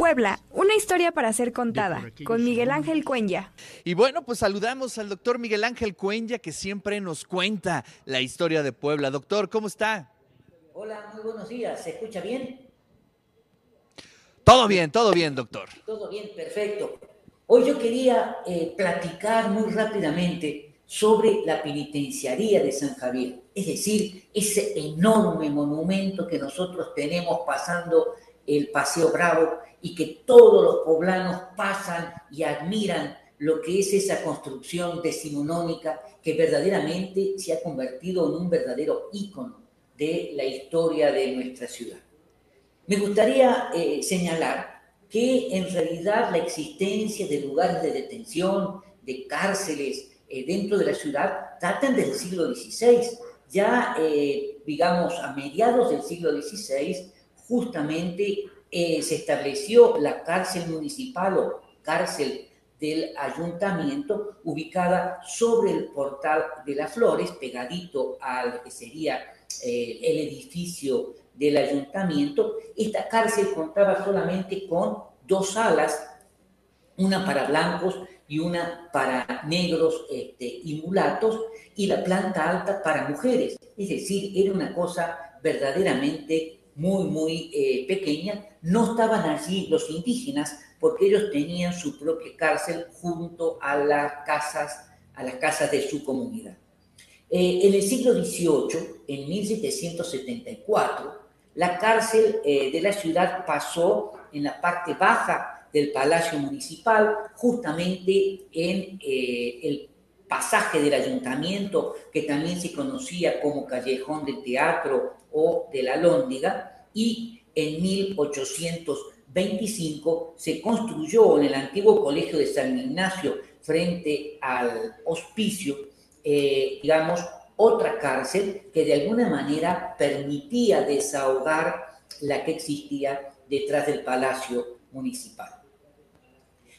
Puebla, una historia para ser contada, con Miguel Ángel Cuenya. Y bueno, pues saludamos al doctor Miguel Ángel Cuenya, que siempre nos cuenta la historia de Puebla. Doctor, ¿cómo está? Hola, muy buenos días. ¿Se escucha bien? Todo bien, todo bien, doctor. Todo bien, perfecto. Hoy yo quería eh, platicar muy rápidamente sobre la penitenciaría de San Javier, es decir, ese enorme monumento que nosotros tenemos pasando el Paseo Bravo y que todos los poblanos pasan y admiran lo que es esa construcción decimonónica que verdaderamente se ha convertido en un verdadero ícono de la historia de nuestra ciudad. Me gustaría eh, señalar que en realidad la existencia de lugares de detención, de cárceles eh, dentro de la ciudad, datan del siglo XVI. Ya, eh, digamos, a mediados del siglo XVI, justamente eh, se estableció la cárcel municipal o cárcel del ayuntamiento ubicada sobre el portal de las flores, pegadito al que sería eh, el edificio del ayuntamiento. Esta cárcel contaba solamente con dos salas, una para blancos y una para negros este, y mulatos, y la planta alta para mujeres. Es decir, era una cosa verdaderamente muy, muy eh, pequeña, no estaban allí los indígenas porque ellos tenían su propia cárcel junto a las casas, a las casas de su comunidad. Eh, en el siglo XVIII, en 1774, la cárcel eh, de la ciudad pasó en la parte baja del Palacio Municipal, justamente en el pasaje del ayuntamiento, que también se conocía como Callejón del Teatro o de la Lóndiga, y en 1825 se construyó en el antiguo colegio de San Ignacio, frente al hospicio, eh, digamos, otra cárcel que de alguna manera permitía desahogar la que existía detrás del Palacio Municipal.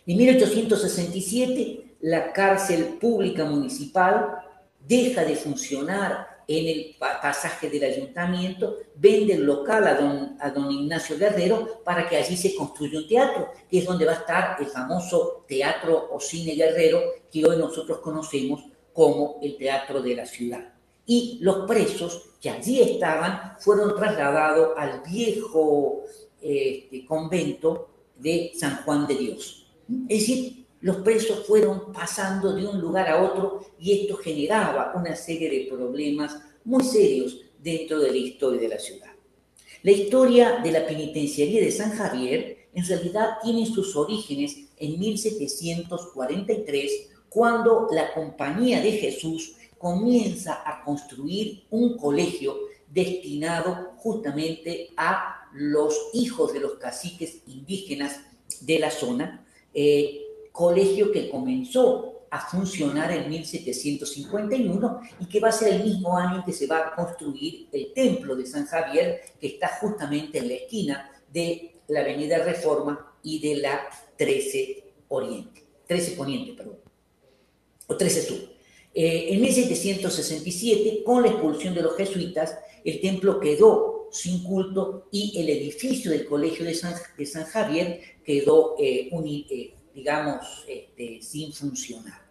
En 1867 la cárcel pública municipal deja de funcionar en el pasaje del ayuntamiento, vende el local a don, a don Ignacio Guerrero para que allí se construya un teatro, que es donde va a estar el famoso teatro o cine Guerrero que hoy nosotros conocemos como el teatro de la ciudad. Y los presos que allí estaban fueron trasladados al viejo este, convento de San Juan de Dios. Es decir, los presos fueron pasando de un lugar a otro y esto generaba una serie de problemas muy serios dentro de la historia de la ciudad. La historia de la penitenciaría de San Javier en realidad tiene sus orígenes en 1743, cuando la Compañía de Jesús comienza a construir un colegio destinado justamente a los hijos de los caciques indígenas de la zona, eh, colegio que comenzó a funcionar en 1751 y que va a ser el mismo año que se va a construir el templo de San Javier, que está justamente en la esquina de la Avenida Reforma y de la 13 Oriente, 13 Poniente, perdón, o 13 Sur. Eh, en 1767, con la expulsión de los jesuitas, el templo quedó sin culto y el edificio del Colegio de San, de San Javier quedó eh, un, eh, digamos, este, sin funcionar.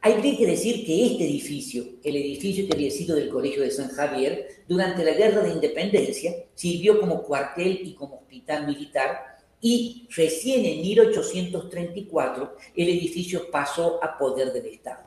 Hay que decir que este edificio, el edificio que había sido del Colegio de San Javier, durante la Guerra de Independencia sirvió como cuartel y como hospital militar y recién en 1834 el edificio pasó a poder del Estado.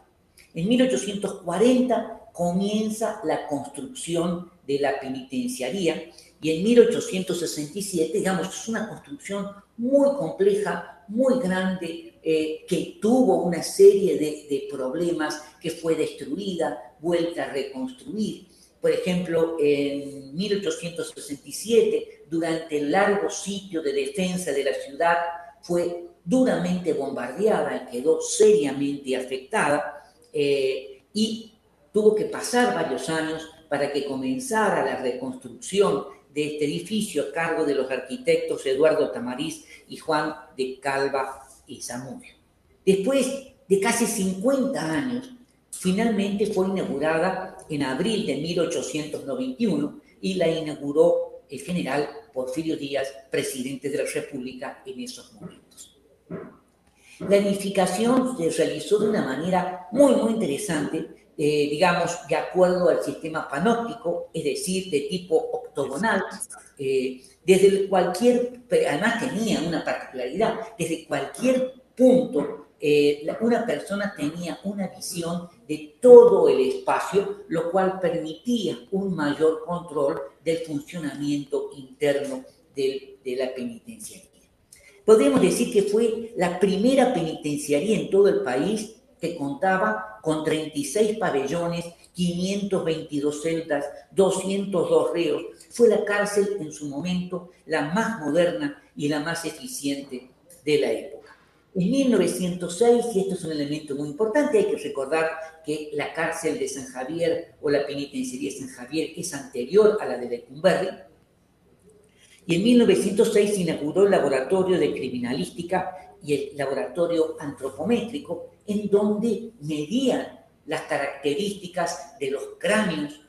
En 1840 comienza la construcción de la penitenciaría y en 1867, digamos, es una construcción muy compleja, muy grande eh, que tuvo una serie de, problemas, que fue destruida, vuelta a reconstruir. Por ejemplo, en 1867, durante el largo sitio de defensa de la ciudad, fue duramente bombardeada y quedó seriamente afectada eh, y tuvo que pasar varios años para que comenzara la reconstrucción de este edificio a cargo de los arquitectos Eduardo Tamariz y Juan de Calva y Zamudio. Después de casi 50 años, finalmente fue inaugurada en abril de 1891 y la inauguró el general Porfirio Díaz, presidente de la República en esos momentos. La edificación se realizó de una manera muy, muy interesante, eh, digamos, de acuerdo al sistema panóptico, es decir, de tipo octogonal, eh, desde cualquier, además tenía una particularidad, desde cualquier punto eh, una persona tenía una visión de todo el espacio, lo cual permitía un mayor control del funcionamiento interno de, de la penitenciaría. Podemos decir que fue la primera penitenciaría en todo el país que contaba con 36 pabellones, 522 celdas, 202 reos. Fue la cárcel en su momento la más moderna y la más eficiente de la época. En 1906, y esto es un elemento muy importante, hay que recordar que la cárcel de San Javier o la penitenciaría de San Javier es anterior a la de Lecumberri. Y en 1906 se inauguró el laboratorio de criminalística y el laboratorio antropométrico, en donde medían las características de los cráneos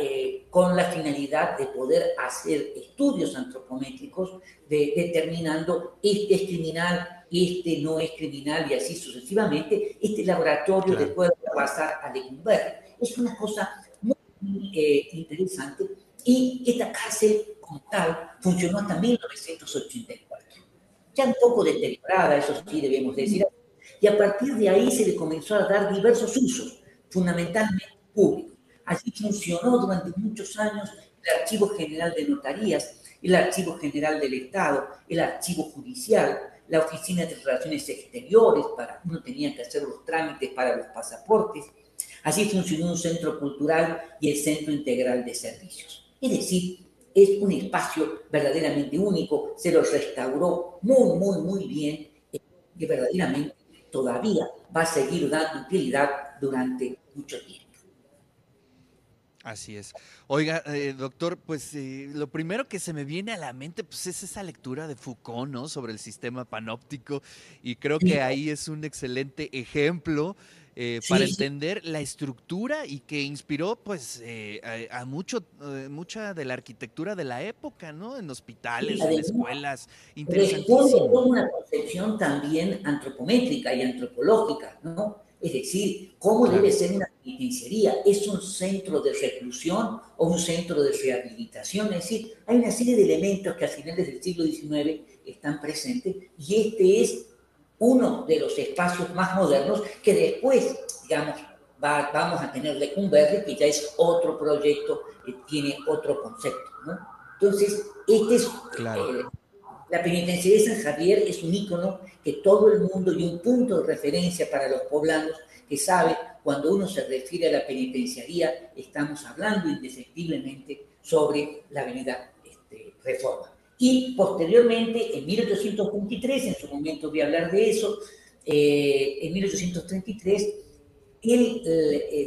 eh, con la finalidad de poder hacer estudios antropométricos determinando este es criminal, este no es criminal y así sucesivamente. Este laboratorio después va a pasar a Lecumberri. Es una cosa muy eh, interesante y esta cárcel como tal funcionó hasta 1984. Ya un poco deteriorada, eso sí debemos decir. Y a partir de ahí se le comenzó a dar diversos usos, fundamentalmente públicos. Así funcionó durante muchos años el Archivo General de Notarías, el Archivo General del Estado, el Archivo Judicial, la Oficina de Relaciones Exteriores, para uno tenía que hacer los trámites para los pasaportes. Así funcionó un centro cultural y el Centro Integral de Servicios. Es decir, es un espacio verdaderamente único, se lo restauró muy, muy, muy bien y verdaderamente todavía va a seguir dando utilidad durante mucho tiempo. Así es. Oiga, eh, doctor, pues eh, lo primero que se me viene a la mente pues, es esa lectura de Foucault, ¿no? Sobre el sistema panóptico y creo que ahí es un excelente ejemplo eh, para entender la estructura y que inspiró pues a, mucho, mucha de la arquitectura de la época, ¿no? En hospitales, en escuelas. Interesantísimo. una concepción también antropométrica y antropológica, ¿no? Es decir, ¿cómo debe ser una penitenciaría? ¿Es un centro de reclusión o un centro de rehabilitación? Es decir, hay una serie de elementos que a finales del siglo XIX están presentes y este es uno de los espacios más modernos que después, digamos, vamos a tener Lecumberri, que ya es otro proyecto que tiene otro concepto. ¿no? Entonces, este es claro. Eh, la penitenciaría de San Javier es un ícono que todo el mundo y un punto de referencia para los poblanos que sabe cuando uno se refiere a la penitenciaría, estamos hablando indefectiblemente sobre la avenida este, Reforma. Y posteriormente, en 1823, en su momento voy a hablar de eso, eh, en 1833,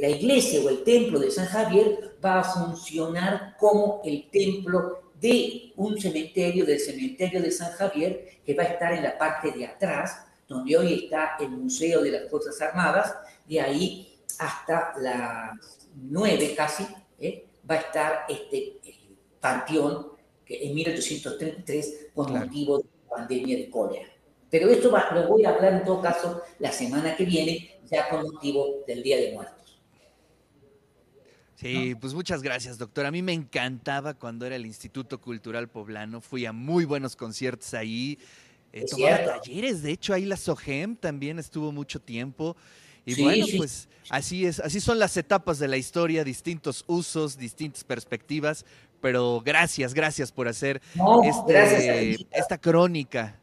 la iglesia o el templo de San Javier va a funcionar como el templo de un cementerio, del cementerio de San Javier, que va a estar en la parte de atrás, donde hoy está el Museo de las Fuerzas Armadas, de ahí hasta las nueve casi, ¿eh? va a estar este panteón en 1833 con motivo de la pandemia de cólera. Pero esto lo voy a hablar en todo caso la semana que viene, ya con motivo del Día de Muertos. Sí, pues muchas gracias, doctor. A mí me encantaba cuando era el Instituto Cultural Poblano. Fui a muy buenos conciertos ahí. Eh, tomaba talleres, de hecho, ahí la SOGEM también estuvo mucho tiempo. Y bueno, pues así es, así son las etapas de la historia, distintos usos, distintas perspectivas, pero gracias, gracias por hacer este, esta crónica.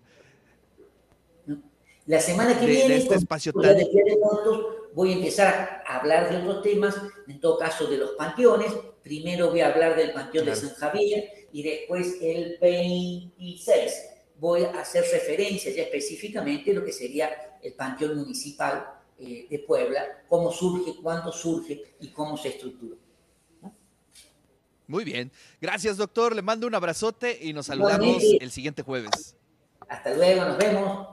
La semana que viene, este espacio tan voy a empezar a hablar de otros temas, en todo caso de los panteones. Primero voy a hablar del Panteón de San Javier y después el 26 voy a hacer referencia ya específicamente a lo que sería el Panteón Municipal eh, de Puebla, cómo surge, cuándo surge y cómo se estructura. Muy bien. Gracias, doctor. Le mando un abrazote y nos saludamos el siguiente jueves. Hasta luego, nos vemos.